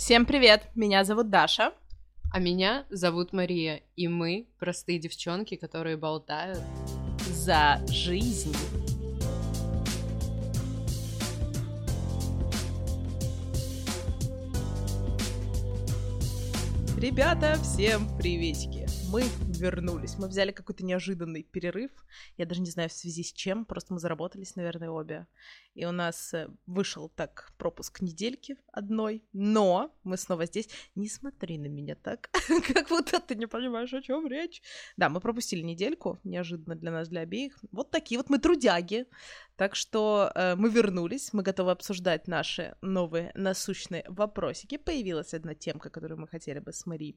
Всем привет! Меня зовут Даша. А меня зовут Мария, и мы простые девчонки, которые болтают за жизнь. Ребята, всем приветики! мы вернулись. Мы взяли какой-то неожиданный перерыв. Я даже не знаю, в связи с чем. Просто мы заработались, наверное, обе. И у нас э, вышел так пропуск недельки одной. Но мы снова здесь. Не смотри на меня так, как будто ты не понимаешь, о чем речь. Да, мы пропустили недельку. Неожиданно для нас, для обеих. Вот такие вот мы трудяги. Так что э, мы вернулись, мы готовы обсуждать наши новые насущные вопросики. Появилась одна темка, которую мы хотели бы с Мари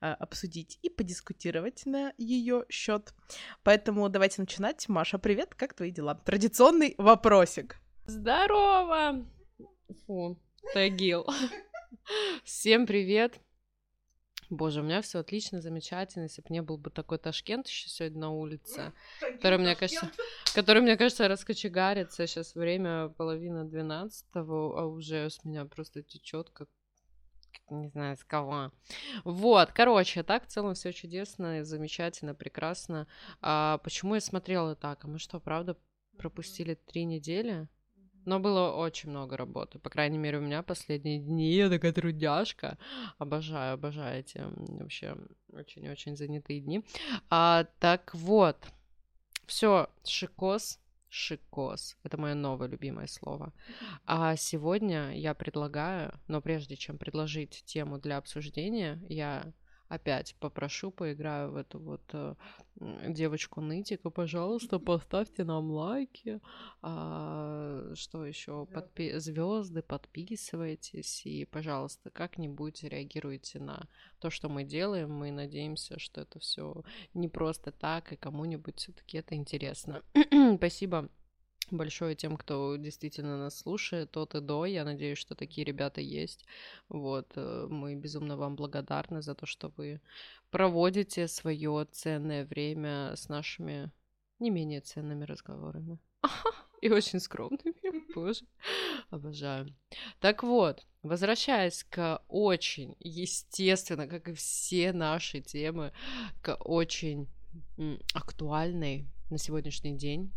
э, обсудить и подискутировать на ее счет. Поэтому давайте начинать. Маша, привет, как твои дела? Традиционный вопросик. Здорово! Фу, тагил. Всем привет! Боже, у меня все отлично, замечательно. Если бы не был бы такой Ташкент еще сегодня на улице, который, мне кажется, который, мне кажется, раскочегарится. Сейчас время половина двенадцатого, а уже с меня просто течет как не знаю, с кого. Вот, короче, так в целом все чудесно, замечательно, прекрасно. А почему я смотрела так? А мы что, правда пропустили три недели? Но было очень много работы. По крайней мере, у меня последние дни. Я такая трудяшка. Обожаю, обожаю эти вообще очень-очень занятые дни. А, так вот. Все, шикос. Шикос. Это мое новое любимое слово. А сегодня я предлагаю, но прежде чем предложить тему для обсуждения, я опять попрошу, поиграю в эту вот э, девочку нытика, пожалуйста, поставьте нам лайки, а, что еще, Подпи- звезды, подписывайтесь и, пожалуйста, как-нибудь реагируйте на то, что мы делаем. Мы надеемся, что это все не просто так, и кому-нибудь все-таки это интересно. Спасибо большое тем, кто действительно нас слушает, от и до. Я надеюсь, что такие ребята есть. Вот, э, мы безумно вам благодарны за то, что вы проводите свое ценное время с нашими не менее ценными разговорами. И очень скромными, боже, обожаю. Так вот, возвращаясь к очень, естественно, как и все наши темы, к очень актуальной на сегодняшний день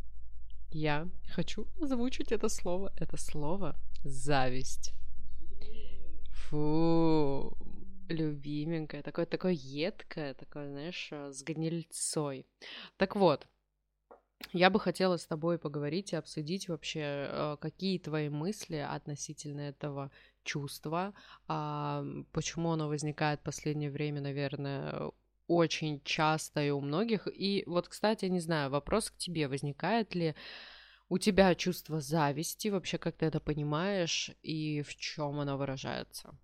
я хочу озвучить это слово. Это слово зависть. Фу, любименькое, такое, такое едкое, такое, знаешь, э, с гнильцой. Так вот, я бы хотела с тобой поговорить и обсудить вообще, э, какие твои мысли относительно этого чувства, а, почему оно возникает в последнее время, наверное, очень часто и у многих. И вот, кстати, не знаю, вопрос к тебе, возникает ли у тебя чувство зависти, вообще как ты это понимаешь и в чем оно выражается?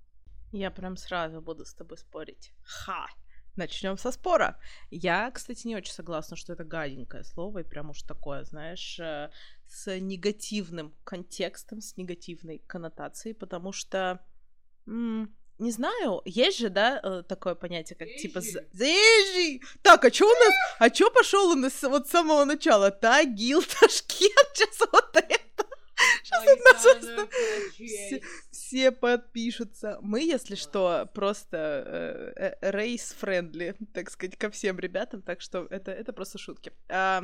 Я прям сразу буду с тобой спорить. Ха! Начнем со спора. Я, кстати, не очень согласна, что это гаденькое слово, и прям уж такое, знаешь, э, с негативным контекстом, с негативной коннотацией, потому что м- не знаю, есть же, да, э, такое понятие, как типа заезжий. Так, а что у нас, а что пошел у нас вот с самого начала? Тагил, Ташкент, сейчас вот это. Сейчас у нас все, все подпишутся. Мы, если что, просто race-friendly, э, так сказать, ко всем ребятам, так что это, это просто шутки. А,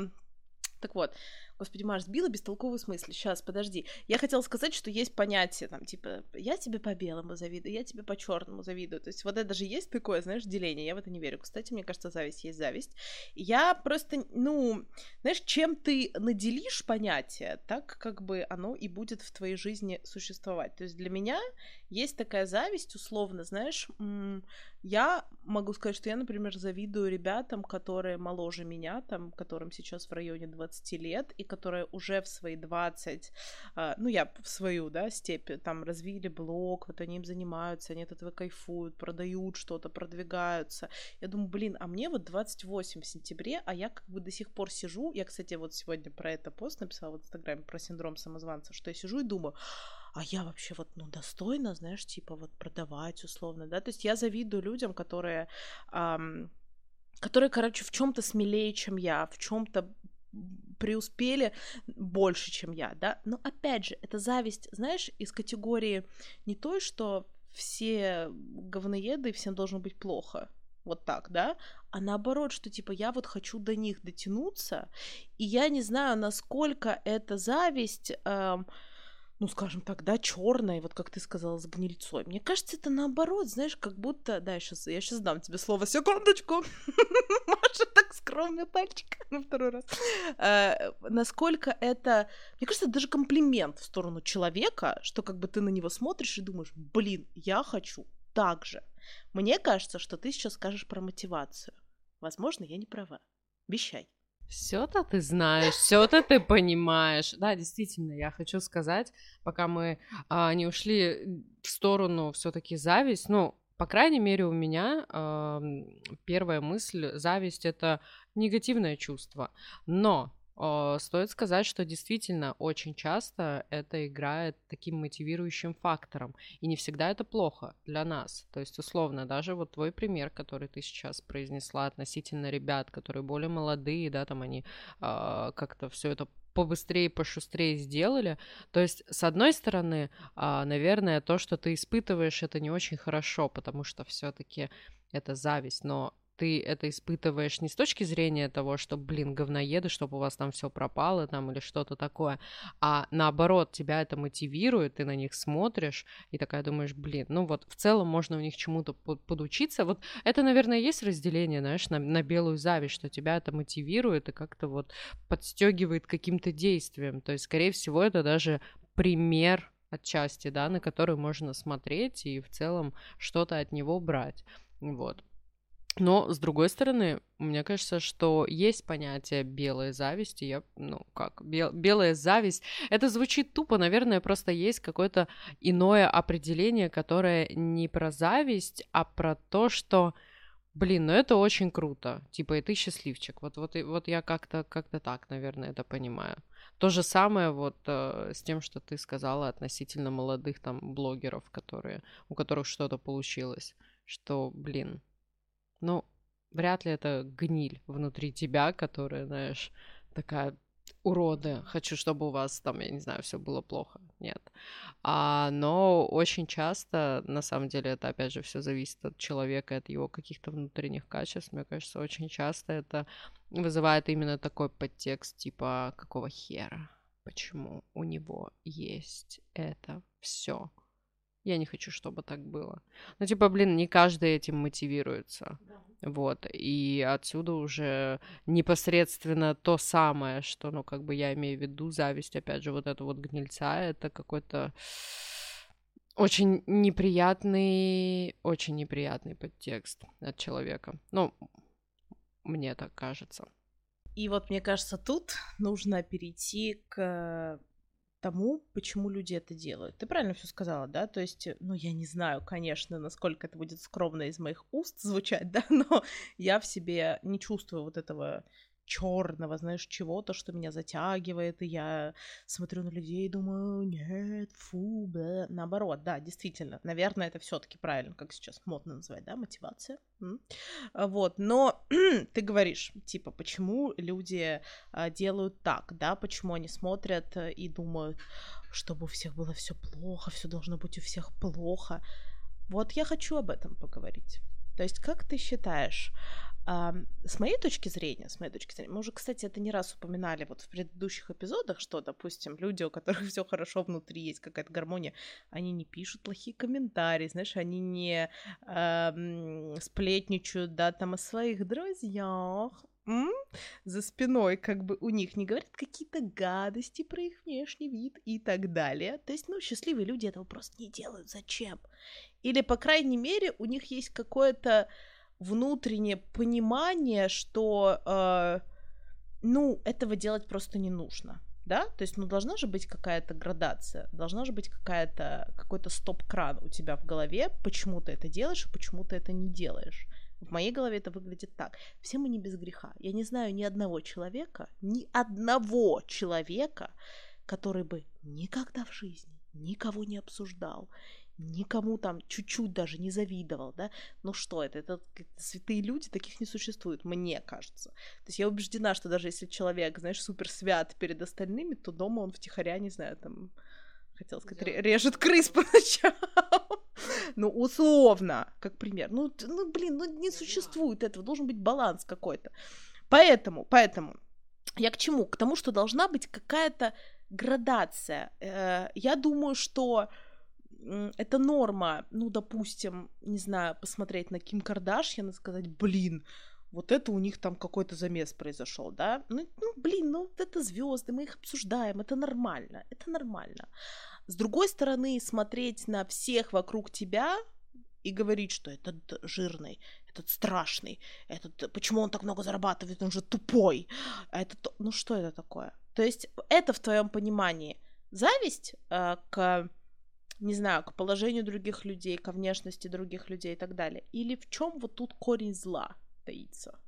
так вот, Господи, Маш, сбила бестолковую с мысли. Сейчас, подожди. Я хотела сказать, что есть понятие, там, типа, я тебе по белому завидую, я тебе по черному завидую. То есть вот это же есть такое, знаешь, деление. Я в это не верю. Кстати, мне кажется, зависть есть зависть. Я просто, ну, знаешь, чем ты наделишь понятие, так как бы оно и будет в твоей жизни существовать. То есть для меня есть такая зависть, условно, знаешь, я могу сказать, что я, например, завидую ребятам, которые моложе меня, там, которым сейчас в районе 20 лет, и которые уже в свои 20, а, ну, я в свою, да, степень, там, развили блог, вот они им занимаются, они от этого кайфуют, продают что-то, продвигаются. Я думаю, блин, а мне вот 28 в сентябре, а я как бы до сих пор сижу, я, кстати, вот сегодня про это пост написала в Инстаграме, про синдром самозванца, что я сижу и думаю, а я вообще вот, ну, достойна, знаешь, типа вот продавать условно, да, то есть я завидую людям, которые, эм, которые, короче, в чем-то смелее, чем я, в чем-то преуспели больше, чем я, да, но опять же, это зависть, знаешь, из категории не той, что все говноеды, всем должно быть плохо. Вот так, да? А наоборот, что типа я вот хочу до них дотянуться, и я не знаю, насколько эта зависть... Эм, ну, скажем так, да, черной, вот как ты сказала, с гнильцой. Мне кажется, это наоборот, знаешь, как будто... Да, я сейчас, я сейчас дам тебе слово, секундочку. Маша так скромный пальчик на второй раз. А, насколько это... Мне кажется, даже комплимент в сторону человека, что как бы ты на него смотришь и думаешь, блин, я хочу так же. Мне кажется, что ты сейчас скажешь про мотивацию. Возможно, я не права. Вещай. Все-то ты знаешь, все-то ты понимаешь. Да, действительно, я хочу сказать, пока мы а, не ушли в сторону все-таки зависть, ну, по крайней мере, у меня э, первая мысль зависть это негативное чувство. Но стоит сказать, что действительно очень часто это играет таким мотивирующим фактором. И не всегда это плохо для нас. То есть, условно, даже вот твой пример, который ты сейчас произнесла относительно ребят, которые более молодые, да, там они э, как-то все это побыстрее, пошустрее сделали. То есть, с одной стороны, а, наверное, то, что ты испытываешь, это не очень хорошо, потому что все-таки это зависть, но ты это испытываешь не с точки зрения того, что, блин, говноеды, чтобы у вас там все пропало там или что-то такое, а наоборот, тебя это мотивирует, ты на них смотришь и такая думаешь, блин, ну вот в целом можно у них чему-то подучиться. Вот это, наверное, есть разделение, знаешь, на, на белую зависть, что тебя это мотивирует и как-то вот подстегивает каким-то действием. То есть, скорее всего, это даже пример отчасти, да, на который можно смотреть и в целом что-то от него брать. Вот. Но, с другой стороны, мне кажется, что есть понятие белой зависти. Я, ну, как, бел, белая зависть. Это звучит тупо, наверное, просто есть какое-то иное определение, которое не про зависть, а про то, что, блин, ну это очень круто. Типа, и ты счастливчик. Вот, вот, вот я как-то как так, наверное, это понимаю. То же самое вот э, с тем, что ты сказала относительно молодых там блогеров, которые, у которых что-то получилось. Что, блин, ну, вряд ли это гниль внутри тебя, которая, знаешь, такая уроды, хочу, чтобы у вас там, я не знаю, все было плохо. Нет. А, но очень часто, на самом деле, это опять же все зависит от человека, от его каких-то внутренних качеств. Мне кажется, очень часто это вызывает именно такой подтекст, типа, какого хера? Почему у него есть это все? Я не хочу, чтобы так было. Ну, типа, блин, не каждый этим мотивируется. Да. Вот. И отсюда уже непосредственно то самое, что, ну, как бы я имею в виду, зависть, опять же, вот это вот гнильца, это какой-то очень неприятный, очень неприятный подтекст от человека. Ну, мне так кажется. И вот мне кажется, тут нужно перейти к тому, почему люди это делают. Ты правильно все сказала, да? То есть, ну, я не знаю, конечно, насколько это будет скромно из моих уст звучать, да, но я в себе не чувствую вот этого черного, знаешь, чего-то, что меня затягивает, и я смотрю на людей и думаю, нет, фу, бля. Наоборот, да, действительно, наверное, это все таки правильно, как сейчас модно называть, да, мотивация. М? Вот, но ты говоришь, типа, почему люди а, делают так, да, почему они смотрят и думают, чтобы у всех было все плохо, все должно быть у всех плохо. Вот я хочу об этом поговорить. То есть, как ты считаешь, а, с моей точки зрения, с моей точки зрения, мы уже, кстати, это не раз упоминали вот в предыдущих эпизодах, что, допустим, люди, у которых все хорошо внутри, есть какая-то гармония, они не пишут плохие комментарии, знаешь, они не э, сплетничают, да, там о своих друзьях, м? за спиной, как бы у них не говорят какие-то гадости про их внешний вид и так далее. То есть, ну, счастливые люди этого просто не делают. Зачем? Или, по крайней мере, у них есть какое-то внутреннее понимание, что, э, ну, этого делать просто не нужно. Да, то есть, ну, должна же быть какая-то градация, должна же быть какая-то, какой-то стоп-кран у тебя в голове, почему ты это делаешь, а почему ты это не делаешь. В моей голове это выглядит так. Все мы не без греха. Я не знаю ни одного человека, ни одного человека, который бы никогда в жизни никого не обсуждал, никому там чуть-чуть даже не завидовал, да, ну что это, это святые люди, таких не существует, мне кажется. То есть я убеждена, что даже если человек, знаешь, супер свят перед остальными, то дома он втихаря, не знаю, там, хотел сказать, режет крыс по ночам. Ну, условно, как пример. Ну, ну, блин, ну не существует этого, должен быть баланс какой-то. Поэтому, поэтому, я к чему? К тому, что должна быть какая-то градация. Э, я думаю, что это норма, ну, допустим, не знаю, посмотреть на Ким Кардашьян и сказать, блин, вот это у них там какой-то замес произошел, да? Ну, ну, блин, ну это звезды, мы их обсуждаем, это нормально, это нормально. С другой стороны, смотреть на всех вокруг тебя и говорить, что этот жирный, этот страшный, этот, почему он так много зарабатывает, он же тупой, а этот, ну что это такое? То есть это в твоем понимании зависть э, к не знаю, к положению других людей, ко внешности других людей и так далее? Или в чем вот тут корень зла таится?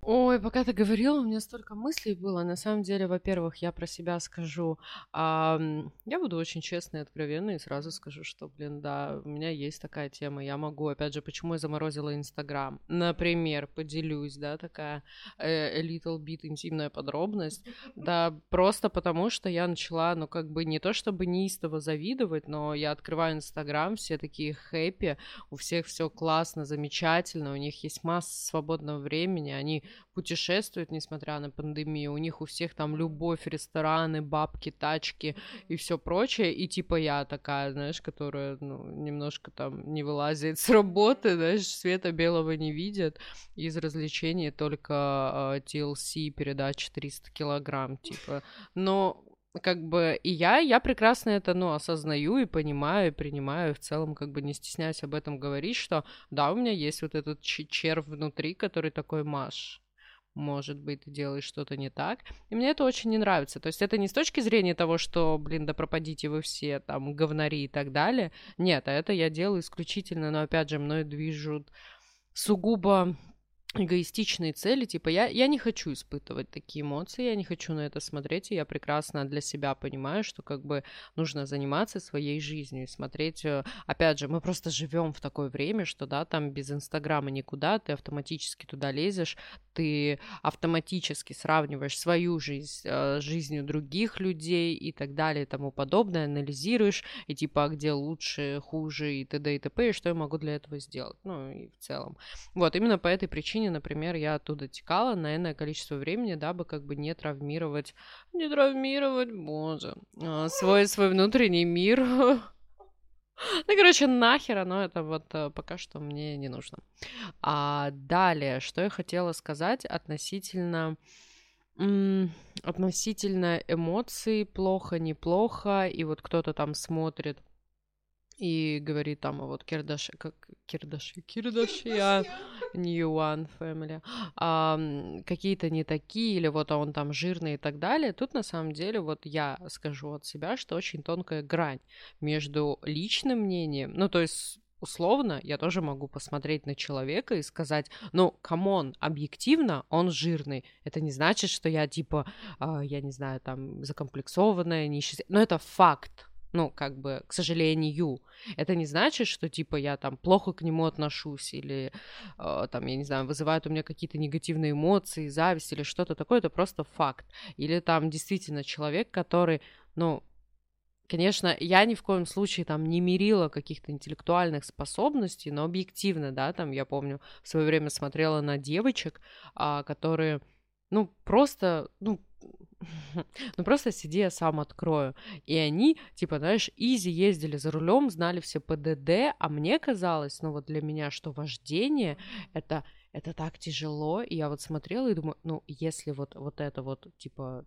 Ой, пока ты говорила, у меня столько мыслей было. На самом деле, во-первых, я про себя скажу. А, я буду очень честной и откровенной и сразу скажу, что, блин, да, у меня есть такая тема. Я могу, опять же, почему я заморозила Инстаграм. Например, поделюсь, да, такая э, little bit интимная подробность. Да, просто потому, что я начала, ну, как бы не то чтобы неистово завидовать, но я открываю Инстаграм, все такие хэппи, у всех все классно, замечательно, у них есть масса свободного времени, они путешествуют, несмотря на пандемию. У них у всех там любовь, рестораны, бабки, тачки и все прочее. И типа я такая, знаешь, которая ну, немножко там не вылазит с работы, знаешь, света белого не видит. Из развлечений только э, TLC передача 300 килограмм, типа. Но как бы и я, я прекрасно это, ну, осознаю и понимаю, и принимаю, и в целом как бы не стесняюсь об этом говорить, что да, у меня есть вот этот червь внутри, который такой Маш, может быть, ты делаешь что-то не так. И мне это очень не нравится. То есть это не с точки зрения того, что, блин, да пропадите вы все, там, говнари и так далее. Нет, а это я делаю исключительно, но, опять же, мной движут сугубо эгоистичные цели, типа я, я не хочу испытывать такие эмоции, я не хочу на это смотреть, и я прекрасно для себя понимаю, что как бы нужно заниматься своей жизнью и смотреть, э, опять же, мы просто живем в такое время, что да, там без Инстаграма никуда, ты автоматически туда лезешь, ты автоматически сравниваешь свою жизнь э, с жизнью других людей и так далее и тому подобное, анализируешь, и типа, а где лучше, хуже и т.д. и т.п., и что я могу для этого сделать, ну и в целом. Вот, именно по этой причине причине, например, я оттуда текала на энное количество времени, дабы как бы не травмировать, не травмировать, боже, а, свой, свой внутренний мир. Ну, короче, нахер оно это вот э, пока что мне не нужно. А далее, что я хотела сказать относительно относительно эмоций, плохо, неплохо, и вот кто-то там смотрит и говорит там, а вот Кардаши, как Кардаши, Кардаши, ну вон family, а, какие-то не такие, или вот он там жирный и так далее. Тут на самом деле вот я скажу от себя, что очень тонкая грань между личным мнением, ну то есть условно, я тоже могу посмотреть на человека и сказать, ну, come on, объективно он жирный. Это не значит, что я, типа, э, я не знаю, там, закомплексованная, несчастная. Но это факт. Ну, как бы, к сожалению. Это не значит, что, типа, я там плохо к нему отношусь или, э, там, я не знаю, вызывает у меня какие-то негативные эмоции, зависть или что-то такое. Это просто факт. Или там действительно человек, который, ну, Конечно, я ни в коем случае там не мерила каких-то интеллектуальных способностей, но объективно, да, там я помню, в свое время смотрела на девочек, а, которые, ну, просто, ну, ну просто сиди, я сам открою. И они, типа, знаешь, изи ездили за рулем, знали все ПДД, а мне казалось, ну вот для меня, что вождение это это так тяжело, и я вот смотрела и думаю, ну если вот вот это вот типа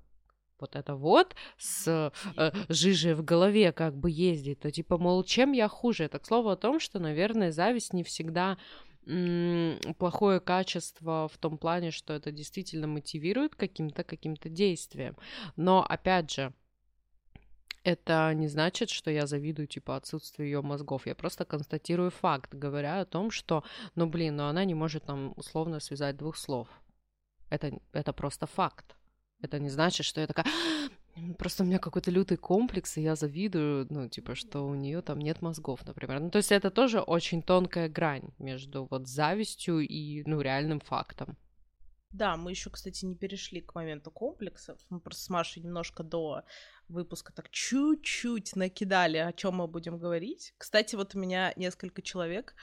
вот это вот с э, жижей в голове как бы ездить, то типа, мол, чем я хуже? Это к слову о том, что, наверное, зависть не всегда плохое качество в том плане, что это действительно мотивирует каким-то каким-то действием. Но опять же, это не значит, что я завидую, типа, отсутствию ее мозгов. Я просто констатирую факт, говоря о том, что, ну, блин, ну она не может там условно связать двух слов. Это, это просто факт. Это не значит, что я такая, Просто у меня какой-то лютый комплекс, и я завидую, ну, типа, что у нее там нет мозгов, например. Ну, то есть это тоже очень тонкая грань между вот завистью и, ну, реальным фактом. Да, мы еще, кстати, не перешли к моменту комплексов. Мы просто с Машей немножко до выпуска так чуть-чуть накидали, о чем мы будем говорить. Кстати, вот у меня несколько человек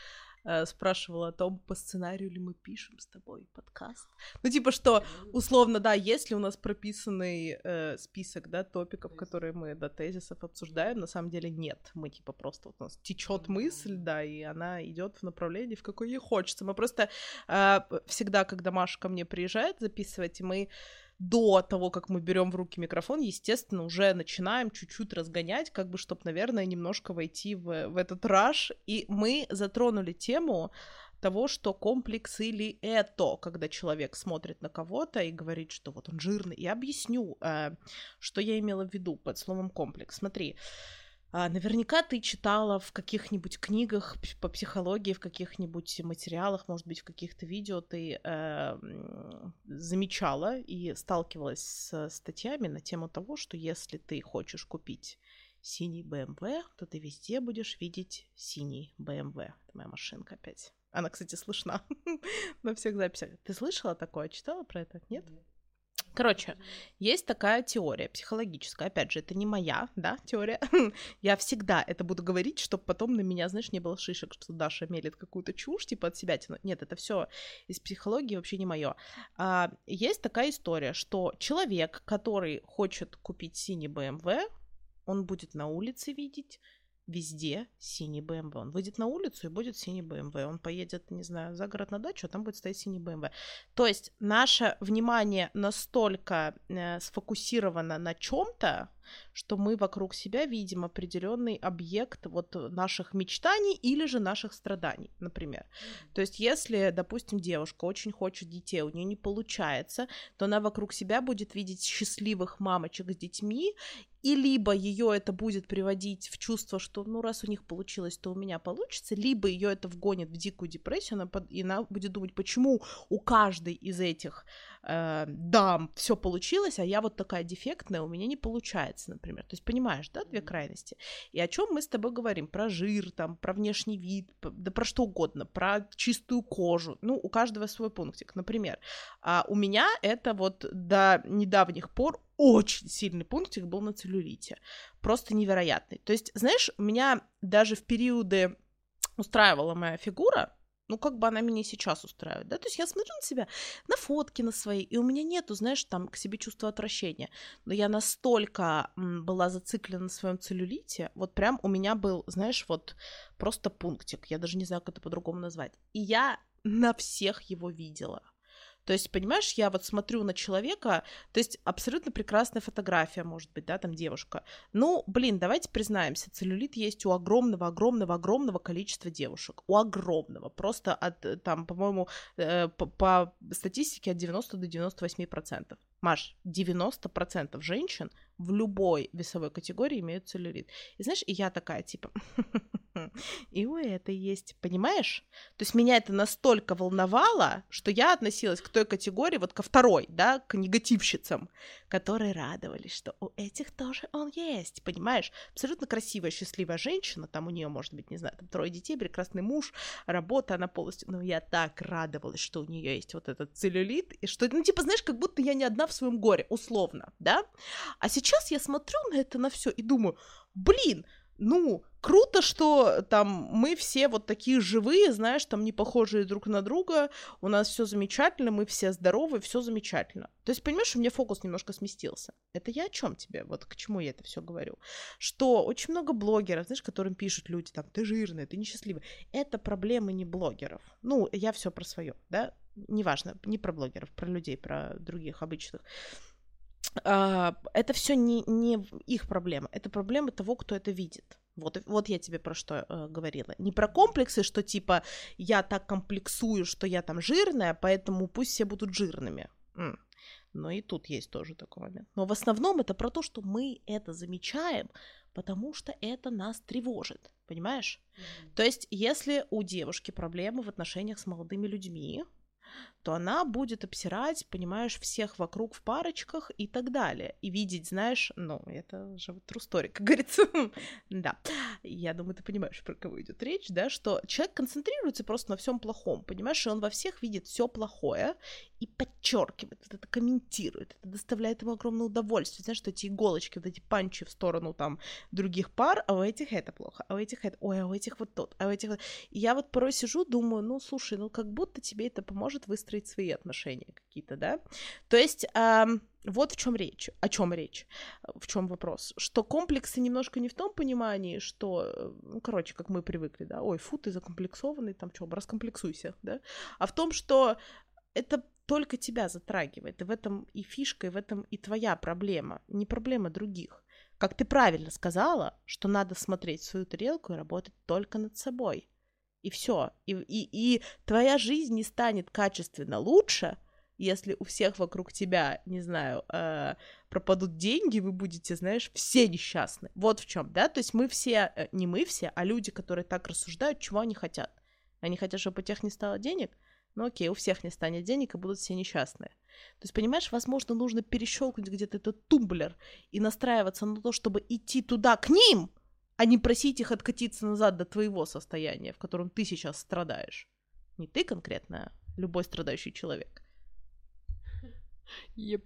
спрашивала о том, по сценарию ли мы пишем с тобой подкаст. Ну, типа, что, условно, да, есть ли у нас прописанный э, список, да, топиков, которые мы до тезисов обсуждаем, на самом деле нет. Мы, типа, просто вот у нас течет мысль, да, и она идет в направлении, в какое ей хочется. Мы просто э, всегда, когда Маша ко мне приезжает записывать, мы до того, как мы берем в руки микрофон, естественно, уже начинаем чуть-чуть разгонять, как бы, чтобы, наверное, немножко войти в, в этот раш. И мы затронули тему того, что комплекс или это, когда человек смотрит на кого-то и говорит, что вот он жирный. Я объясню, э, что я имела в виду под словом комплекс. Смотри, а, наверняка ты читала в каких-нибудь книгах по психологии, в каких-нибудь материалах, может быть, в каких-то видео ты э, замечала и сталкивалась с статьями на тему того, что если ты хочешь купить синий BMW, то ты везде будешь видеть синий BMW. Это моя машинка опять. Она, кстати, слышна на всех записях. Ты слышала такое? Читала про это? Нет? Нет. Короче, есть такая теория психологическая. Опять же, это не моя, да, теория. Я всегда это буду говорить, чтобы потом на меня, знаешь, не было шишек, что Даша мелит какую-то чушь, типа от себя тянуть. Нет, это все из психологии вообще не мое. А, есть такая история, что человек, который хочет купить синий BMW, он будет на улице видеть везде синий BMW. Он выйдет на улицу и будет синий BMW. Он поедет, не знаю, за город на дачу, а там будет стоять синий BMW. То есть наше внимание настолько э, сфокусировано на чем-то, что мы вокруг себя видим определенный объект вот наших мечтаний или же наших страданий, например. То есть, если, допустим, девушка очень хочет детей, у нее не получается, то она вокруг себя будет видеть счастливых мамочек с детьми, и либо ее это будет приводить в чувство, что ну раз у них получилось, то у меня получится, либо ее это вгонит в дикую депрессию, она под... и она будет думать, почему у каждой из этих э, дам все получилось, а я вот такая дефектная, у меня не получается, например. То есть понимаешь, да, две крайности. И о чем мы с тобой говорим? Про жир, там, про внешний вид, да про что угодно, про чистую кожу. Ну, у каждого свой пунктик, например. А у меня это вот до недавних пор очень сильный пунктик был на целлюлите. Просто невероятный. То есть, знаешь, у меня даже в периоды устраивала моя фигура, ну, как бы она меня сейчас устраивает, да, то есть я смотрю на себя, на фотки на свои, и у меня нету, знаешь, там, к себе чувства отвращения, но я настолько была зациклена на своем целлюлите, вот прям у меня был, знаешь, вот просто пунктик, я даже не знаю, как это по-другому назвать, и я на всех его видела, то есть, понимаешь, я вот смотрю на человека, то есть абсолютно прекрасная фотография, может быть, да, там девушка. Ну, блин, давайте признаемся, целлюлит есть у огромного, огромного, огромного количества девушек. У огромного. Просто от, э, там, по-моему, э, по, по статистике от 90 до 98 процентов. Маш, 90 процентов женщин в любой весовой категории имеют целлюлит. И знаешь, и я такая, типа, и у этой есть, понимаешь? То есть меня это настолько волновало, что я относилась к той категории, вот ко второй, да, к негативщицам, которые радовались, что у этих тоже он есть, понимаешь? Абсолютно красивая, счастливая женщина, там у нее может быть, не знаю, там трое детей, прекрасный муж, работа, она полностью, но я так радовалась, что у нее есть вот этот целлюлит, и что, ну, типа, знаешь, как будто я не одна в своем горе, условно, да? А сейчас я смотрю на это на все и думаю, блин, ну, круто, что там мы все вот такие живые, знаешь, там не похожие друг на друга, у нас все замечательно, мы все здоровы, все замечательно. То есть, понимаешь, у меня фокус немножко сместился. Это я о чем тебе? Вот к чему я это все говорю? Что очень много блогеров, знаешь, которым пишут люди, там, ты жирная, ты несчастливая. Это проблемы не блогеров. Ну, я все про свое, да? Неважно, не про блогеров, про людей, про других обычных. А, это все не, не их проблема, это проблема того, кто это видит. Вот, вот я тебе про что э, говорила. Не про комплексы, что типа я так комплексую, что я там жирная, поэтому пусть все будут жирными. М. Но и тут есть тоже такой момент. Но в основном это про то, что мы это замечаем, потому что это нас тревожит. Понимаешь? Mm-hmm. То есть, если у девушки проблемы в отношениях с молодыми людьми, то она будет обсирать, понимаешь, всех вокруг в парочках и так далее. И видеть, знаешь, ну, это же вот true story, как говорится. да. Я думаю, ты понимаешь, про кого идет речь, да, что человек концентрируется просто на всем плохом, понимаешь, и он во всех видит все плохое и подчеркивает, вот это комментирует, это доставляет ему огромное удовольствие, знаешь, что эти иголочки, вот эти панчи в сторону там других пар, а у этих это плохо, а у этих это, ой, а у этих вот тот, а у этих... И я вот порой сижу, думаю, ну, слушай, ну, как будто тебе это поможет выстроить свои отношения какие-то, да? То есть, эм, вот в чем речь, о чем речь, в чем вопрос, что комплексы немножко не в том понимании, что, ну, короче, как мы привыкли, да, ой, фу, ты закомплексованный, там, что, раскомплексуйся, да, а в том, что это только тебя затрагивает, и в этом и фишка, и в этом и твоя проблема, не проблема других. Как ты правильно сказала, что надо смотреть свою тарелку и работать только над собой. И все. И, и, и твоя жизнь не станет качественно лучше, если у всех вокруг тебя, не знаю, э, пропадут деньги, вы будете, знаешь, все несчастны. Вот в чем, да? То есть мы все, э, не мы все, а люди, которые так рассуждают, чего они хотят. Они хотят, чтобы у тех не стало денег, ну окей, у всех не станет денег, и будут все несчастные. То есть, понимаешь, возможно, нужно перещелкнуть где-то этот тумблер и настраиваться на то, чтобы идти туда к ним, а не просить их откатиться назад до твоего состояния, в котором ты сейчас страдаешь. Не ты конкретно, а любой страдающий человек. Yep.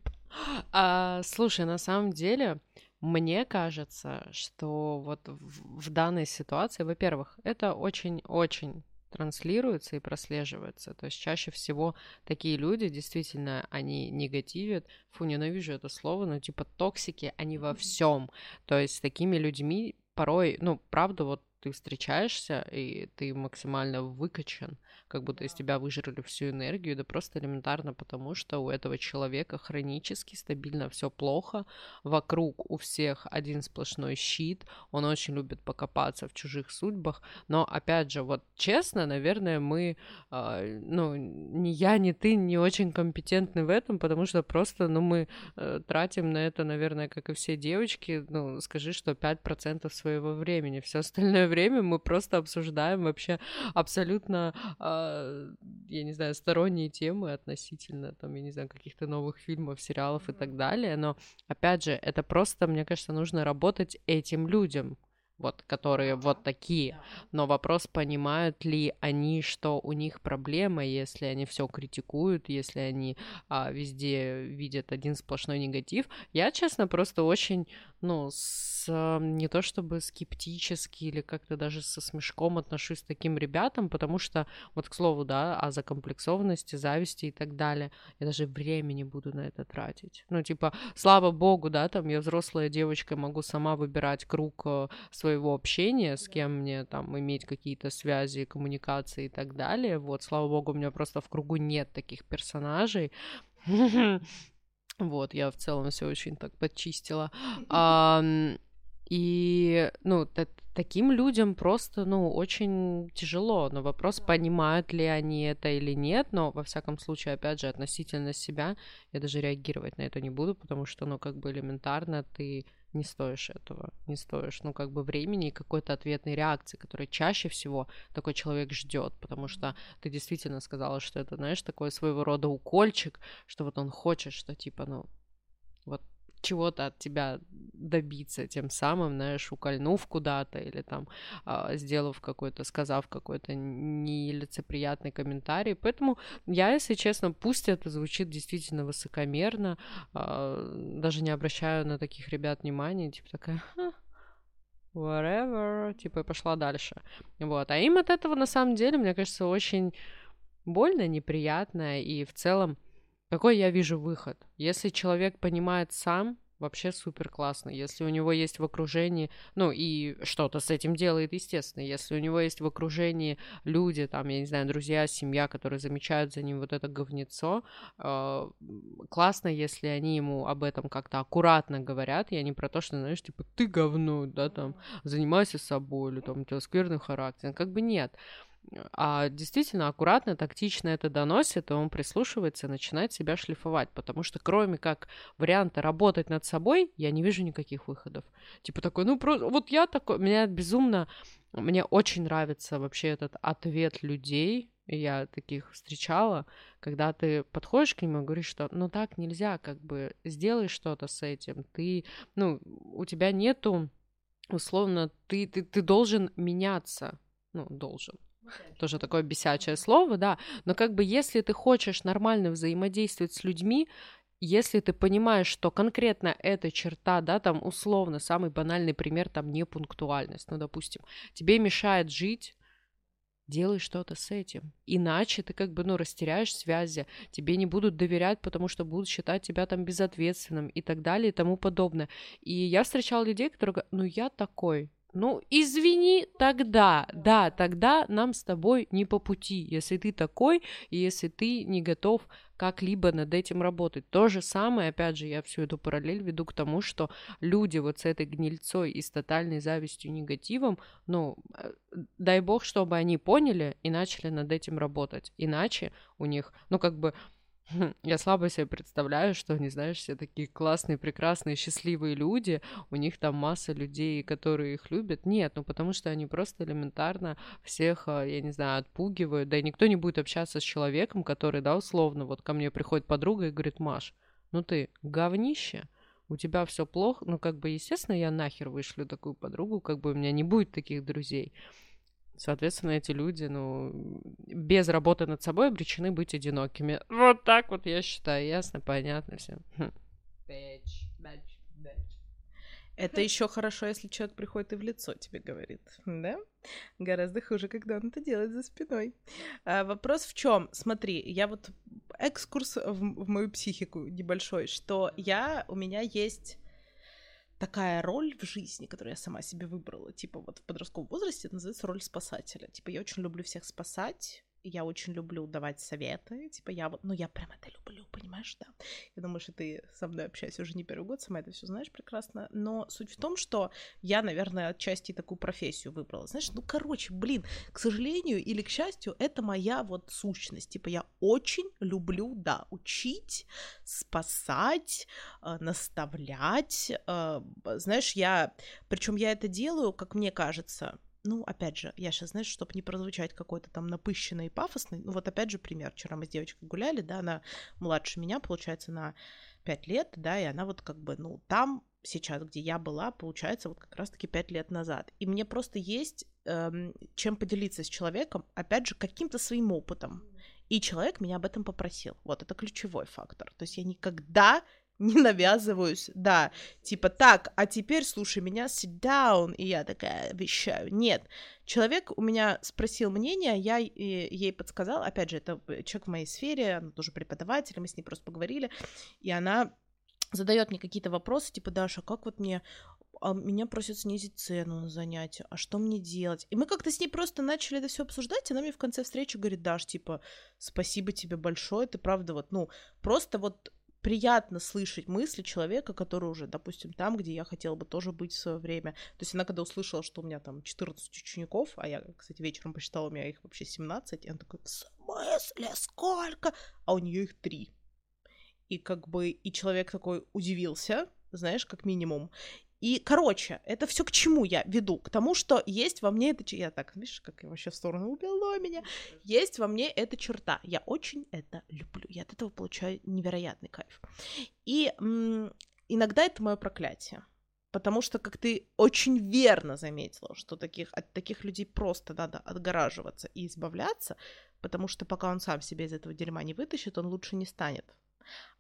А, слушай, на самом деле, мне кажется, что вот в, в данной ситуации, во-первых, это очень-очень транслируется и прослеживается. То есть чаще всего такие люди действительно, они негативят. Фу, ненавижу это слово, но типа токсики, они во всем. То есть с такими людьми порой, ну, правда, вот ты встречаешься, и ты максимально выкачан, как будто из тебя выжрали всю энергию, да просто элементарно потому, что у этого человека хронически стабильно все плохо, вокруг у всех один сплошной щит, он очень любит покопаться в чужих судьбах, но опять же, вот честно, наверное, мы, э, ну, ни я, ни ты не очень компетентны в этом, потому что просто, ну, мы э, тратим на это, наверное, как и все девочки, ну, скажи, что 5% своего времени, все остальное время мы просто обсуждаем вообще абсолютно, э, я не знаю, сторонние темы относительно, там, я не знаю, каких-то новых фильмов, сериалов и так далее. Но, опять же, это просто, мне кажется, нужно работать этим людям вот, которые вот такие. Но вопрос, понимают ли они, что у них проблема, если они все критикуют, если они а, везде видят один сплошной негатив. Я, честно, просто очень, ну, с, не то чтобы скептически или как-то даже со смешком отношусь к таким ребятам, потому что, вот к слову, да, о закомплексованности, зависти и так далее, я даже времени буду на это тратить. Ну, типа, слава богу, да, там я взрослая девочка, могу сама выбирать круг э, своего общения, с кем мне там иметь какие-то связи, коммуникации и так далее. Вот, слава богу, у меня просто в кругу нет таких персонажей. Вот, я в целом все очень так подчистила. И, ну, таким людям просто, ну, очень тяжело. Но вопрос, понимают ли они это или нет. Но, во всяком случае, опять же, относительно себя, я даже реагировать на это не буду, потому что, ну, как бы элементарно ты не стоишь этого, не стоишь, ну, как бы времени и какой-то ответной реакции, которой чаще всего такой человек ждет, потому что ты действительно сказала, что это, знаешь, такой своего рода укольчик, что вот он хочет, что типа, ну, вот чего-то от тебя добиться, тем самым, знаешь, укольнув куда-то или там э, сделав какой-то, сказав какой-то нелицеприятный комментарий. Поэтому я, если честно, пусть это звучит действительно высокомерно, э, даже не обращаю на таких ребят внимания, типа такая, whatever, типа пошла дальше. Вот. А им от этого, на самом деле, мне кажется, очень больно, неприятно, и в целом какой я вижу выход? Если человек понимает сам, вообще супер классно. Если у него есть в окружении, ну и что-то с этим делает, естественно. Если у него есть в окружении люди, там, я не знаю, друзья, семья, которые замечают за ним вот это говнецо, э, классно, если они ему об этом как-то аккуратно говорят, и не про то, что, знаешь, типа, ты говно, да, там, занимайся собой, или там, у тебя скверный характер. Как бы нет а действительно аккуратно, тактично это доносит, и он прислушивается и начинает себя шлифовать, потому что кроме как варианта работать над собой, я не вижу никаких выходов. Типа такой, ну просто, вот я такой, меня безумно, мне очень нравится вообще этот ответ людей, я таких встречала, когда ты подходишь к нему и говоришь, что ну так нельзя, как бы сделай что-то с этим, ты, ну, у тебя нету, условно, ты, ты, ты должен меняться, ну, должен, тоже такое бесячее слово, да, но как бы если ты хочешь нормально взаимодействовать с людьми, если ты понимаешь, что конкретно эта черта, да, там условно, самый банальный пример, там непунктуальность, ну, допустим, тебе мешает жить, делай что-то с этим. Иначе ты как бы, ну, растеряешь связи, тебе не будут доверять, потому что будут считать тебя там безответственным и так далее и тому подобное. И я встречала людей, которые говорят, ну, я такой, ну, извини, тогда, да, тогда нам с тобой не по пути, если ты такой, и если ты не готов как-либо над этим работать. То же самое, опять же, я всю эту параллель веду к тому, что люди вот с этой гнильцой и с тотальной завистью, негативом, ну, э, дай бог, чтобы они поняли и начали над этим работать. Иначе у них, ну, как бы, Я слабо себе представляю, что они, знаешь, все такие классные, прекрасные, счастливые люди, у них там масса людей, которые их любят. Нет, ну потому что они просто элементарно всех, а, я не знаю, отпугивают, да и никто не будет общаться с человеком, который, да, условно, вот ко мне приходит подруга и говорит, Маш, ну ты говнище, у тебя все плохо, ну как бы, естественно, я нахер вышлю такую подругу, как бы у меня не будет таких друзей. Соответственно, эти люди, ну, без работы над собой обречены быть одинокими. Вот так вот я считаю, ясно, понятно всем. Bitch, bitch, bitch. Это еще хорошо, если человек приходит и в лицо тебе говорит, да? Гораздо хуже, когда он это делает за спиной. А, вопрос в чем? Смотри, я вот экскурс в, в мою психику небольшой, что я у меня есть такая роль в жизни, которую я сама себе выбрала, типа вот в подростковом возрасте, это называется роль спасателя. Типа я очень люблю всех спасать, я очень люблю давать советы, типа я вот, ну я прям это люблю, понимаешь, да. Я думаю, что ты со мной общаешься уже не первый год, сама это все знаешь прекрасно, но суть в том, что я, наверное, отчасти такую профессию выбрала, знаешь, ну короче, блин, к сожалению или к счастью, это моя вот сущность, типа я очень люблю, да, учить, спасать, э, наставлять, э, знаешь, я, причем я это делаю, как мне кажется, ну, опять же, я сейчас, знаешь, чтобы не прозвучать какой-то там напыщенный и пафосный, ну, вот опять же пример. Вчера мы с девочкой гуляли, да, она младше меня, получается, на 5 лет, да, и она вот как бы, ну, там сейчас, где я была, получается, вот как раз-таки 5 лет назад. И мне просто есть эм, чем поделиться с человеком, опять же, каким-то своим опытом. И человек меня об этом попросил. Вот это ключевой фактор. То есть я никогда не навязываюсь, да, типа так, а теперь слушай меня, sit down, и я такая вещаю. Нет, человек у меня спросил мнение, я ей подсказала, опять же, это человек в моей сфере, она тоже преподаватель, мы с ней просто поговорили, и она задает мне какие-то вопросы, типа, Даша, как вот мне а меня просят снизить цену на занятие, а что мне делать? И мы как-то с ней просто начали это все обсуждать, и она мне в конце встречи говорит, Даш, типа, спасибо тебе большое, ты правда вот, ну, просто вот приятно слышать мысли человека, который уже, допустим, там, где я хотела бы тоже быть в свое время. То есть она когда услышала, что у меня там 14 учеников, а я, кстати, вечером посчитала, у меня их вообще 17, и она такая, в смысле, сколько? А у нее их три. И как бы, и человек такой удивился, знаешь, как минимум. И, короче, это все к чему я веду? К тому, что есть во мне эта... Я так, видишь, как я вообще в сторону убила меня. Есть во мне эта черта. Я очень это люблю. Я от этого получаю невероятный кайф. И м- иногда это мое проклятие. Потому что, как ты очень верно заметила, что таких, от таких людей просто надо отгораживаться и избавляться, потому что пока он сам себя из этого дерьма не вытащит, он лучше не станет.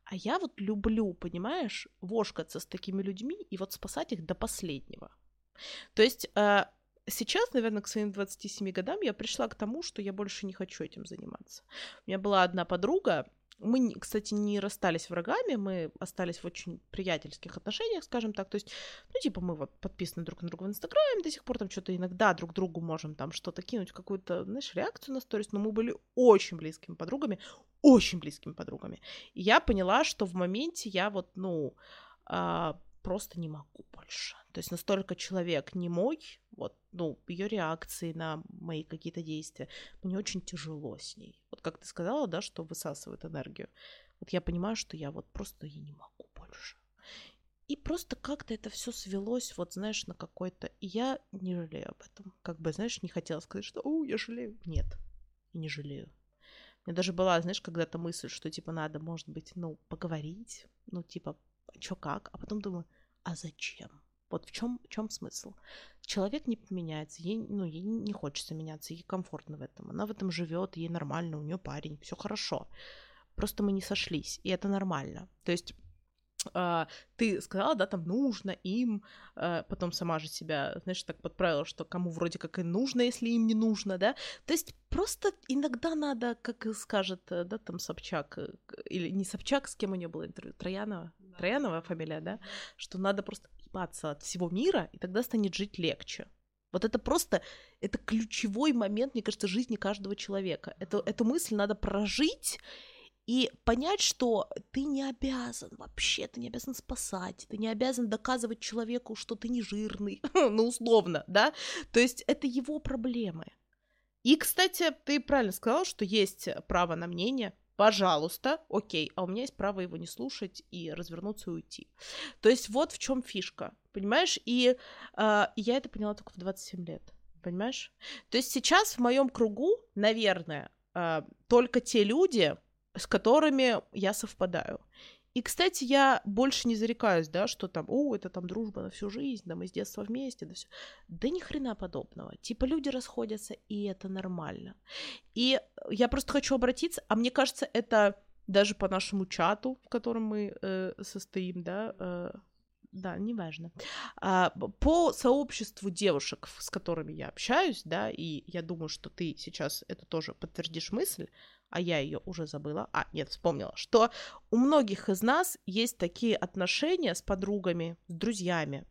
А я вот люблю, понимаешь, вошкаться с такими людьми и вот спасать их до последнего. То есть э, сейчас, наверное, к своим 27 годам я пришла к тому, что я больше не хочу этим заниматься. У меня была одна подруга, мы, кстати, не расстались врагами, мы остались в очень приятельских отношениях, скажем так. То есть, ну, типа, мы вот подписаны друг на друга в Инстаграме, до сих пор там что-то иногда друг другу можем там что-то кинуть, какую-то, знаешь, реакцию на сторис, но мы были очень близкими подругами, очень близкими подругами. И я поняла, что в моменте я вот, ну, а, просто не могу больше. То есть настолько человек не мой, вот, ну, ее реакции на мои какие-то действия, мне очень тяжело с ней. Как ты сказала, да, что высасывает энергию. Вот я понимаю, что я вот просто я не могу больше. И просто как-то это все свелось, вот, знаешь, на какой-то... И я не жалею об этом. Как бы, знаешь, не хотела сказать, что, о, я жалею. Нет. не жалею. У меня даже была, знаешь, когда-то мысль, что, типа, надо, может быть, ну, поговорить, ну, типа, чё как, а потом думаю, а зачем? Вот в чем, в чем смысл? Человек не поменяется, ей, ну, ей не хочется меняться, ей комфортно в этом. Она в этом живет, ей нормально, у нее парень, все хорошо. Просто мы не сошлись, и это нормально. То есть Uh, ты сказала, да, там нужно им, uh, потом сама же себя, знаешь, так подправила, что кому вроде как и нужно, если им не нужно, да. То есть просто иногда надо, как скажет, э, да, там Собчак, э, или не Собчак, с кем у нее было интервью, Троянова, да. Троянова фамилия, да, что надо просто ебаться от всего мира, и тогда станет жить легче. Вот это просто, это ключевой момент, мне кажется, жизни каждого человека. Это, эту мысль надо прожить и понять, что ты не обязан вообще, ты не обязан спасать, ты не обязан доказывать человеку, что ты не жирный, ну, условно, да? То есть это его проблемы. И, кстати, ты правильно сказал, что есть право на мнение, пожалуйста, окей, а у меня есть право его не слушать и развернуться и уйти. То есть вот в чем фишка, понимаешь? И э, я это поняла только в 27 лет, понимаешь? То есть сейчас в моем кругу, наверное, э, только те люди, с которыми я совпадаю. И, кстати, я больше не зарекаюсь, да, что там, о, это там дружба на всю жизнь, да, мы с детства вместе, да все. Да ни хрена подобного. Типа люди расходятся, и это нормально. И я просто хочу обратиться, а мне кажется, это даже по нашему чату, в котором мы э, состоим, да, э, да, неважно. А, по сообществу девушек, с которыми я общаюсь, да, и я думаю, что ты сейчас это тоже подтвердишь мысль, а я ее уже забыла, а, нет, вспомнила, что у многих из нас есть такие отношения с подругами, с друзьями,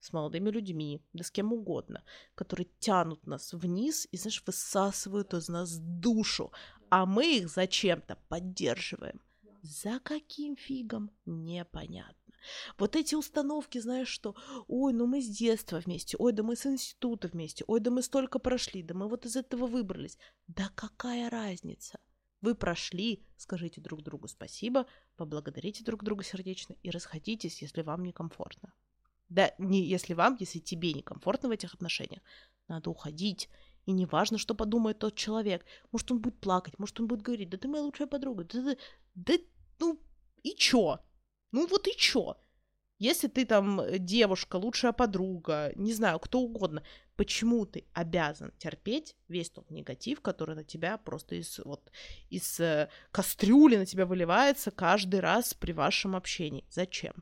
с молодыми людьми, да с кем угодно, которые тянут нас вниз и, знаешь, высасывают из нас душу, а мы их зачем-то поддерживаем. За каким фигом? Непонятно. Вот эти установки, знаешь, что, ой, ну мы с детства вместе, ой, да мы с института вместе, ой, да мы столько прошли, да мы вот из этого выбрались. Да какая разница? Вы прошли, скажите друг другу спасибо, поблагодарите друг друга сердечно и расходитесь, если вам некомфортно. Да, не если вам, если тебе некомфортно в этих отношениях, надо уходить. И не важно, что подумает тот человек. Может, он будет плакать, может, он будет говорить, да ты моя лучшая подруга, да, да, да ну и чё? Ну вот и чё? Если ты там э, девушка, лучшая подруга, не знаю, кто угодно, почему ты обязан терпеть весь тот негатив, который на тебя просто из, вот, из э, кастрюли на тебя выливается каждый раз при вашем общении? Зачем?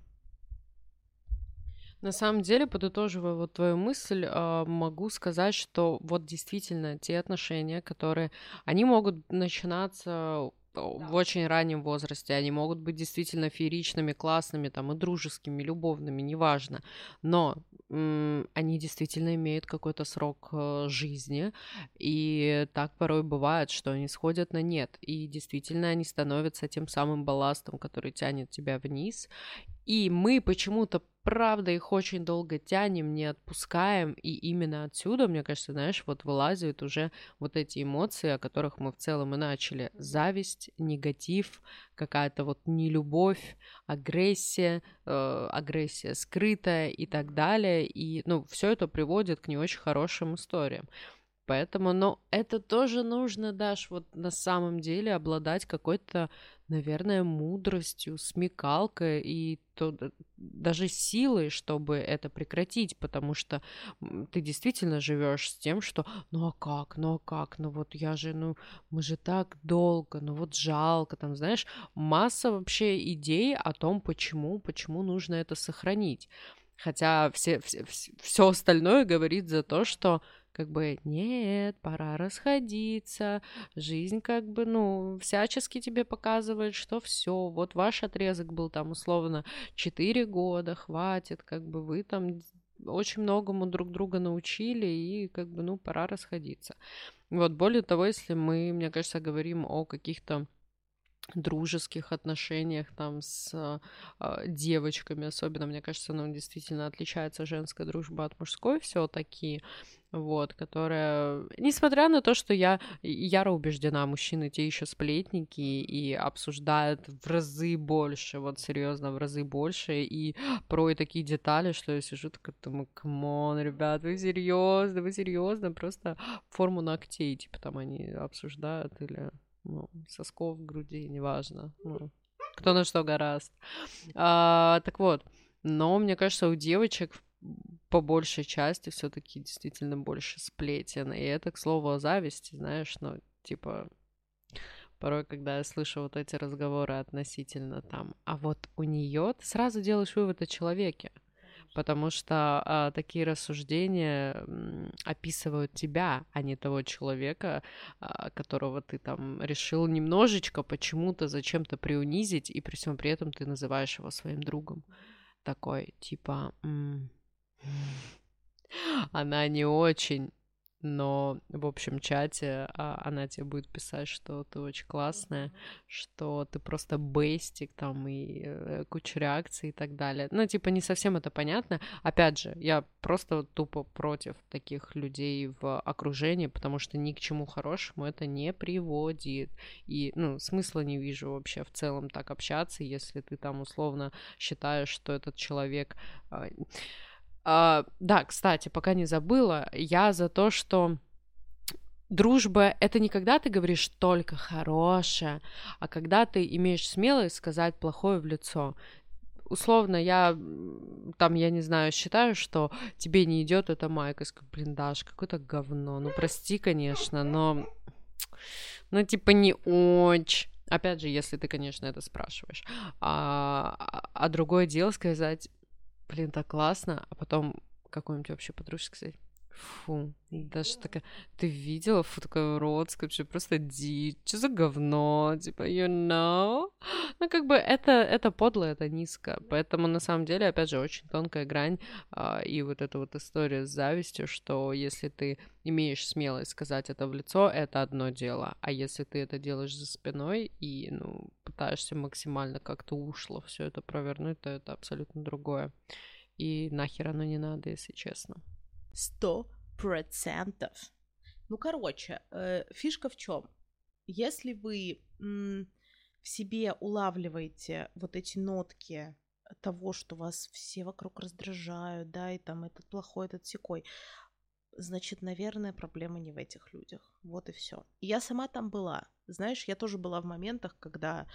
На самом деле, подытоживая вот твою мысль, а, могу сказать, что вот действительно те отношения, которые, они могут начинаться в очень раннем возрасте. Они могут быть действительно фееричными, классными, там, и дружескими, любовными, неважно. Но м- они действительно имеют какой-то срок э, жизни, и так порой бывает, что они сходят на нет. И действительно они становятся тем самым балластом, который тянет тебя вниз. И мы почему-то правда их очень долго тянем, не отпускаем, и именно отсюда, мне кажется, знаешь, вот вылазят уже вот эти эмоции, о которых мы в целом и начали. Зависть, негатив, какая-то вот нелюбовь, агрессия, э, агрессия скрытая и так далее. И, ну, все это приводит к не очень хорошим историям. Поэтому, ну, это тоже нужно, Даш, вот на самом деле обладать какой-то наверное, мудростью, смекалкой и то, даже силой, чтобы это прекратить, потому что ты действительно живешь с тем, что ну а как, ну а как, ну вот я же, ну мы же так долго, ну вот жалко, там, знаешь, масса вообще идей о том, почему, почему нужно это сохранить. Хотя все, все, все остальное говорит за то, что как бы нет, пора расходиться, жизнь как бы, ну, всячески тебе показывает, что все, вот ваш отрезок был там условно 4 года, хватит, как бы вы там очень многому друг друга научили, и как бы, ну, пора расходиться. Вот, более того, если мы, мне кажется, говорим о каких-то дружеских отношениях там с э, девочками особенно мне кажется ну действительно отличается женская дружба от мужской все таки вот, которая, несмотря на то, что я яро убеждена, мужчины те еще сплетники и обсуждают в разы больше, вот серьезно, в разы больше, и про такие детали, что я сижу такая, думаю, come on, ребят, вы серьезно, вы серьезно, просто форму ногтей, типа там они обсуждают, или ну, сосков в груди, неважно, ну, кто на что гораст. А, так вот, но мне кажется, у девочек по большей части все-таки действительно больше сплетен. И это, к слову, о зависти, знаешь, ну, типа, порой, когда я слышу вот эти разговоры относительно там, а вот у нее ты сразу делаешь вывод о человеке. Потому что а, такие рассуждения описывают тебя, а не того человека, а, которого ты там решил немножечко почему-то зачем-то приунизить, и при всем при этом ты называешь его своим другом. Такой, типа, м- она не очень но в общем чате а, она тебе будет писать, что ты очень классная, что ты просто бейстик там и э, куча реакций и так далее. Ну, типа, не совсем это понятно. Опять же, я просто тупо против таких людей в окружении, потому что ни к чему хорошему это не приводит. И, ну, смысла не вижу вообще в целом так общаться, если ты там условно считаешь, что этот человек... А, да, кстати, пока не забыла, я за то, что дружба это не когда ты говоришь только хорошее, а когда ты имеешь смелость сказать плохое в лицо. Условно, я там, я не знаю, считаю, что тебе не идет эта майка, скажу, блин, Даш, какое-то говно. Ну, прости, конечно, но ну, типа, не очень. Опять же, если ты, конечно, это спрашиваешь. А, а, а другое дело сказать, блин, так классно, а потом какой-нибудь вообще подружке сказать, Фу, даже такая, ты видела, фу, такая уродская, вообще просто дичь, что за говно, типа, you know? Ну, как бы это, это подло, это низко, поэтому, на самом деле, опять же, очень тонкая грань, а, и вот эта вот история с завистью, что если ты имеешь смелость сказать это в лицо, это одно дело, а если ты это делаешь за спиной и, ну, пытаешься максимально как-то ушло все это провернуть, то это абсолютно другое. И нахер оно не надо, если честно. Сто процентов. Ну, короче, э, фишка в чем? Если вы м, в себе улавливаете вот эти нотки того, что вас все вокруг раздражают, да, и там этот плохой, этот секой, значит, наверное, проблема не в этих людях. Вот и все. Я сама там была. Знаешь, я тоже была в моментах, когда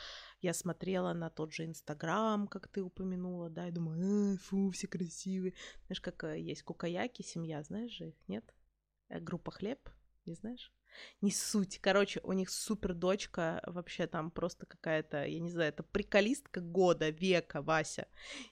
я смотрела на тот же Инстаграм, как ты упомянула, да, и думаю, а, фу, все красивые. Знаешь, как э, есть кукаяки, семья, знаешь же их, нет? Э, группа хлеб, не знаешь? Не суть. Короче, у них супер дочка, вообще там просто какая-то, я не знаю, это приколистка года, века, Вася.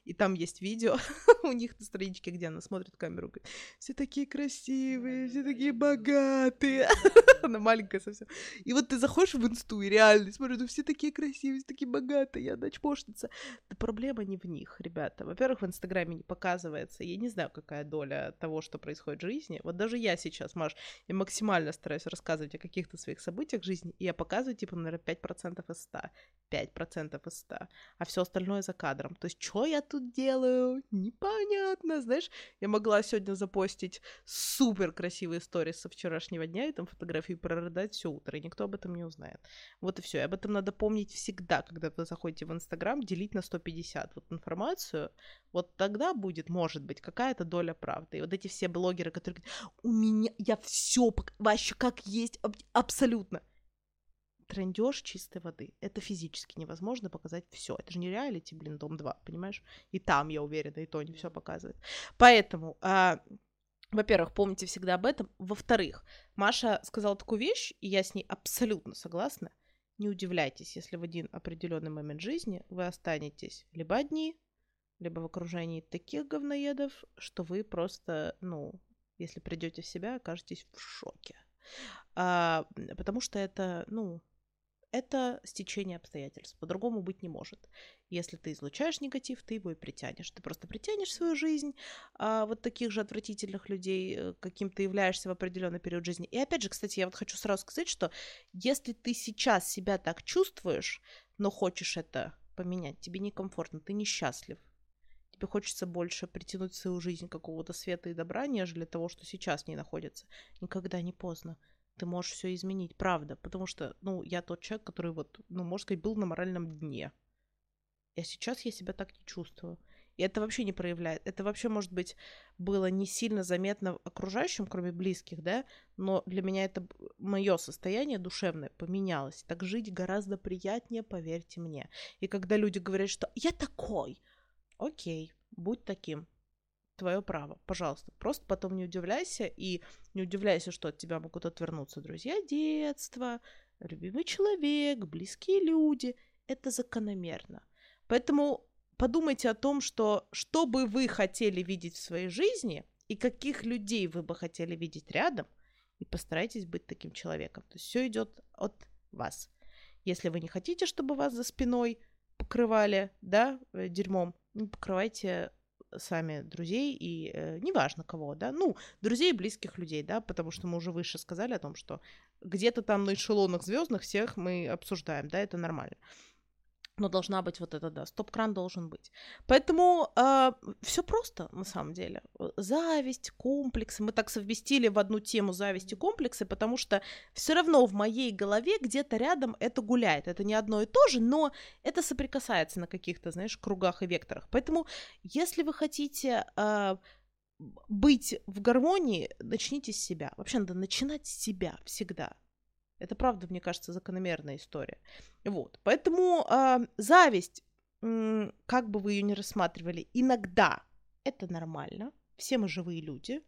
И там есть видео у них на страничке, где она смотрит камеру, говорит, все такие красивые, все такие богатые. она маленькая совсем. И вот ты заходишь в инсту и реально смотришь, ну все такие красивые, все такие богатые, я дочпошница. Да проблема не в них, ребята. Во-первых, в инстаграме не показывается, я не знаю, какая доля того, что происходит в жизни. Вот даже я сейчас, Маш, я максимально стараюсь рассказывать рассказывать о каких-то своих событиях в жизни, и я показываю, типа, наверное, 5% из 100. 5% из 100. А все остальное за кадром. То есть, что я тут делаю? Непонятно, знаешь. Я могла сегодня запостить супер красивые истории со вчерашнего дня и там фотографии прорыдать все утро, и никто об этом не узнает. Вот и все. Об этом надо помнить всегда, когда вы заходите в Инстаграм, делить на 150 вот информацию. Вот тогда будет, может быть, какая-то доля правды. И вот эти все блогеры, которые говорят, у меня, я все, вообще как есть абсолютно. Трендеж чистой воды. Это физически невозможно показать все. Это же не реалити, блин, Дом 2, понимаешь? И там, я уверена, и то не все показывает. Поэтому, а, во-первых, помните всегда об этом. Во-вторых, Маша сказала такую вещь, и я с ней абсолютно согласна. Не удивляйтесь, если в один определенный момент жизни вы останетесь либо одни, либо в окружении таких говноедов, что вы просто, ну, если придете в себя, окажетесь в шоке а, потому что это, ну, это стечение обстоятельств. По-другому быть не может. Если ты излучаешь негатив, ты его и притянешь. Ты просто притянешь свою жизнь а, вот таких же отвратительных людей, э, каким ты являешься в определенный период жизни. И опять же, кстати, я вот хочу сразу сказать, что если ты сейчас себя так чувствуешь, но хочешь это поменять, тебе некомфортно, ты несчастлив, тебе хочется больше притянуть в свою жизнь какого-то света и добра, нежели того, что сейчас в ней находится, никогда не поздно. Ты можешь все изменить, правда, потому что, ну, я тот человек, который вот, ну, можно сказать, был на моральном дне. А сейчас я себя так не чувствую. И это вообще не проявляет. Это вообще, может быть, было не сильно заметно окружающим, кроме близких, да, но для меня это мое состояние душевное поменялось. Так жить гораздо приятнее, поверьте мне. И когда люди говорят, что я такой, окей, будь таким. Твое право, пожалуйста. Просто потом не удивляйся и не удивляйся, что от тебя могут отвернуться друзья детства, любимый человек, близкие люди. Это закономерно. Поэтому подумайте о том, что что бы вы хотели видеть в своей жизни и каких людей вы бы хотели видеть рядом, и постарайтесь быть таким человеком. То есть все идет от вас. Если вы не хотите, чтобы вас за спиной покрывали, да, э, дерьмом, не покрывайте сами друзей и э, неважно кого, да, ну, друзей и близких людей, да, потому что мы уже выше сказали о том, что где-то там на эшелонах звездных всех мы обсуждаем, да, это нормально но должна быть вот эта, да, стоп-кран должен быть. Поэтому э, а, все просто, на самом деле. Зависть, комплексы. Мы так совместили в одну тему зависть и комплексы, потому что все равно в моей голове где-то рядом это гуляет. Это не одно и то же, но это соприкасается на каких-то, знаешь, кругах и векторах. Поэтому, если вы хотите э, быть в гармонии, начните с себя. Вообще надо начинать с себя всегда. Это правда, мне кажется, закономерная история. Вот. Поэтому э, зависть, как бы вы ее ни рассматривали, иногда это нормально. Все мы живые люди.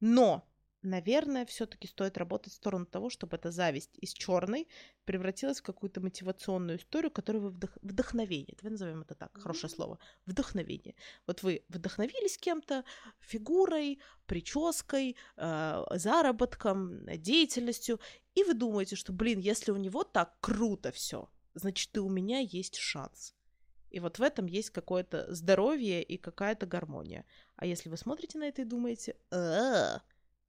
Но наверное, все-таки стоит работать в сторону того, чтобы эта зависть из черной превратилась в какую-то мотивационную историю, которую вы вдох... вдохновение, давай назовем это так, хорошее слово, вдохновение. Вот вы вдохновились кем-то, фигурой, прической, э, заработком, деятельностью, и вы думаете, что, блин, если у него так круто все, значит, и у меня есть шанс. И вот в этом есть какое-то здоровье и какая-то гармония. А если вы смотрите на это и думаете,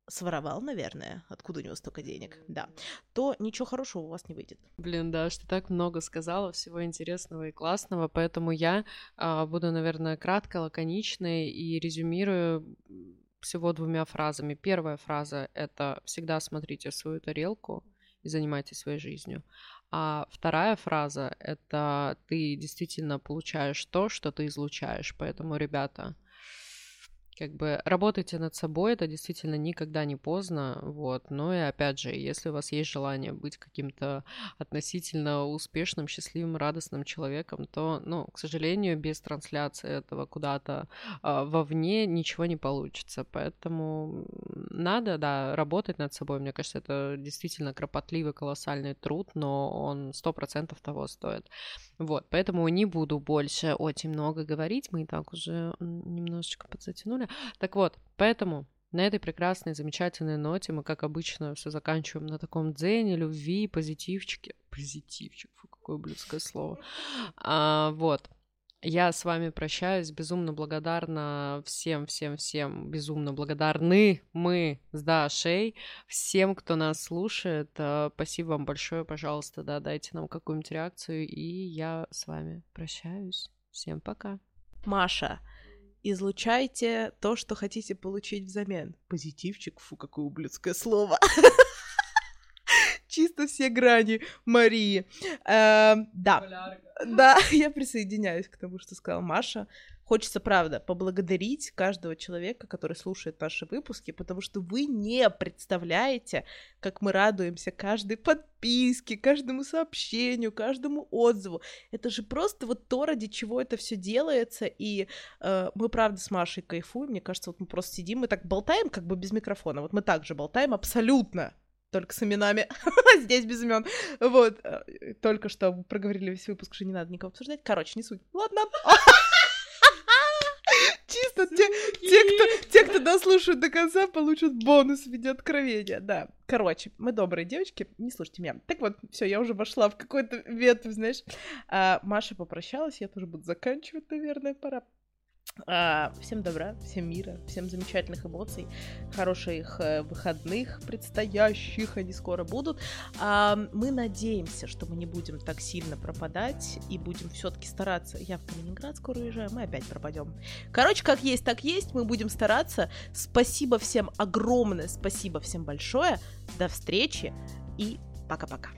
своровал, наверное, откуда у него столько денег, да, то ничего хорошего у вас не выйдет. Блин, да, что так много сказала, всего интересного и классного, поэтому я а, буду, наверное, кратко, лаконичной и резюмирую всего двумя фразами. Первая фраза — это «всегда смотрите свою тарелку и занимайтесь своей жизнью». А вторая фраза — это «ты действительно получаешь то, что ты излучаешь». Поэтому, ребята, как бы работайте над собой, это действительно никогда не поздно, вот, но и опять же, если у вас есть желание быть каким-то относительно успешным, счастливым, радостным человеком, то, ну, к сожалению, без трансляции этого куда-то э, вовне ничего не получится, поэтому надо, да, работать над собой, мне кажется, это действительно кропотливый, колоссальный труд, но он сто процентов того стоит, вот, поэтому не буду больше очень много говорить, мы и так уже немножечко подзатянули, так вот, поэтому на этой прекрасной, замечательной ноте мы, как обычно, все заканчиваем на таком дзене, любви, позитивчике. Позитивчик, фу, какое близкое слово. А, вот. Я с вами прощаюсь, безумно благодарна всем, всем, всем, безумно благодарны мы с Дашей, всем, кто нас слушает. А, спасибо вам большое, пожалуйста, да, дайте нам какую-нибудь реакцию, и я с вами прощаюсь. Всем пока. Маша, излучайте то, что хотите получить взамен. Позитивчик, фу, какое ублюдское слово. Чисто все грани Марии. Эм, да, да, я присоединяюсь к тому, что сказала Маша. Хочется, правда, поблагодарить каждого человека, который слушает наши выпуски, потому что вы не представляете, как мы радуемся каждой подписке, каждому сообщению, каждому отзыву. Это же просто вот то, ради чего это все делается, и э, мы, правда, с Машей кайфуем. Мне кажется, вот мы просто сидим, мы так болтаем, как бы без микрофона. Вот мы также болтаем абсолютно только с именами, здесь без имен. Вот, э, только что проговорили весь выпуск, что не надо никого обсуждать. Короче, не суть. Ладно. Чисто те, те, кто, те, кто дослушают до конца, получат бонус в виде откровения, да. Короче, мы добрые девочки, не слушайте меня. Так вот, все, я уже вошла в какой-то ветвь, знаешь. А, Маша попрощалась, я тоже буду заканчивать, наверное, пора. А, всем добра, всем мира, всем замечательных эмоций, хороших э, выходных предстоящих, они скоро будут. А, мы надеемся, что мы не будем так сильно пропадать и будем все-таки стараться. Я в Калининград скоро уезжаю, мы опять пропадем. Короче, как есть, так есть, мы будем стараться. Спасибо всем огромное, спасибо всем большое. До встречи и пока-пока.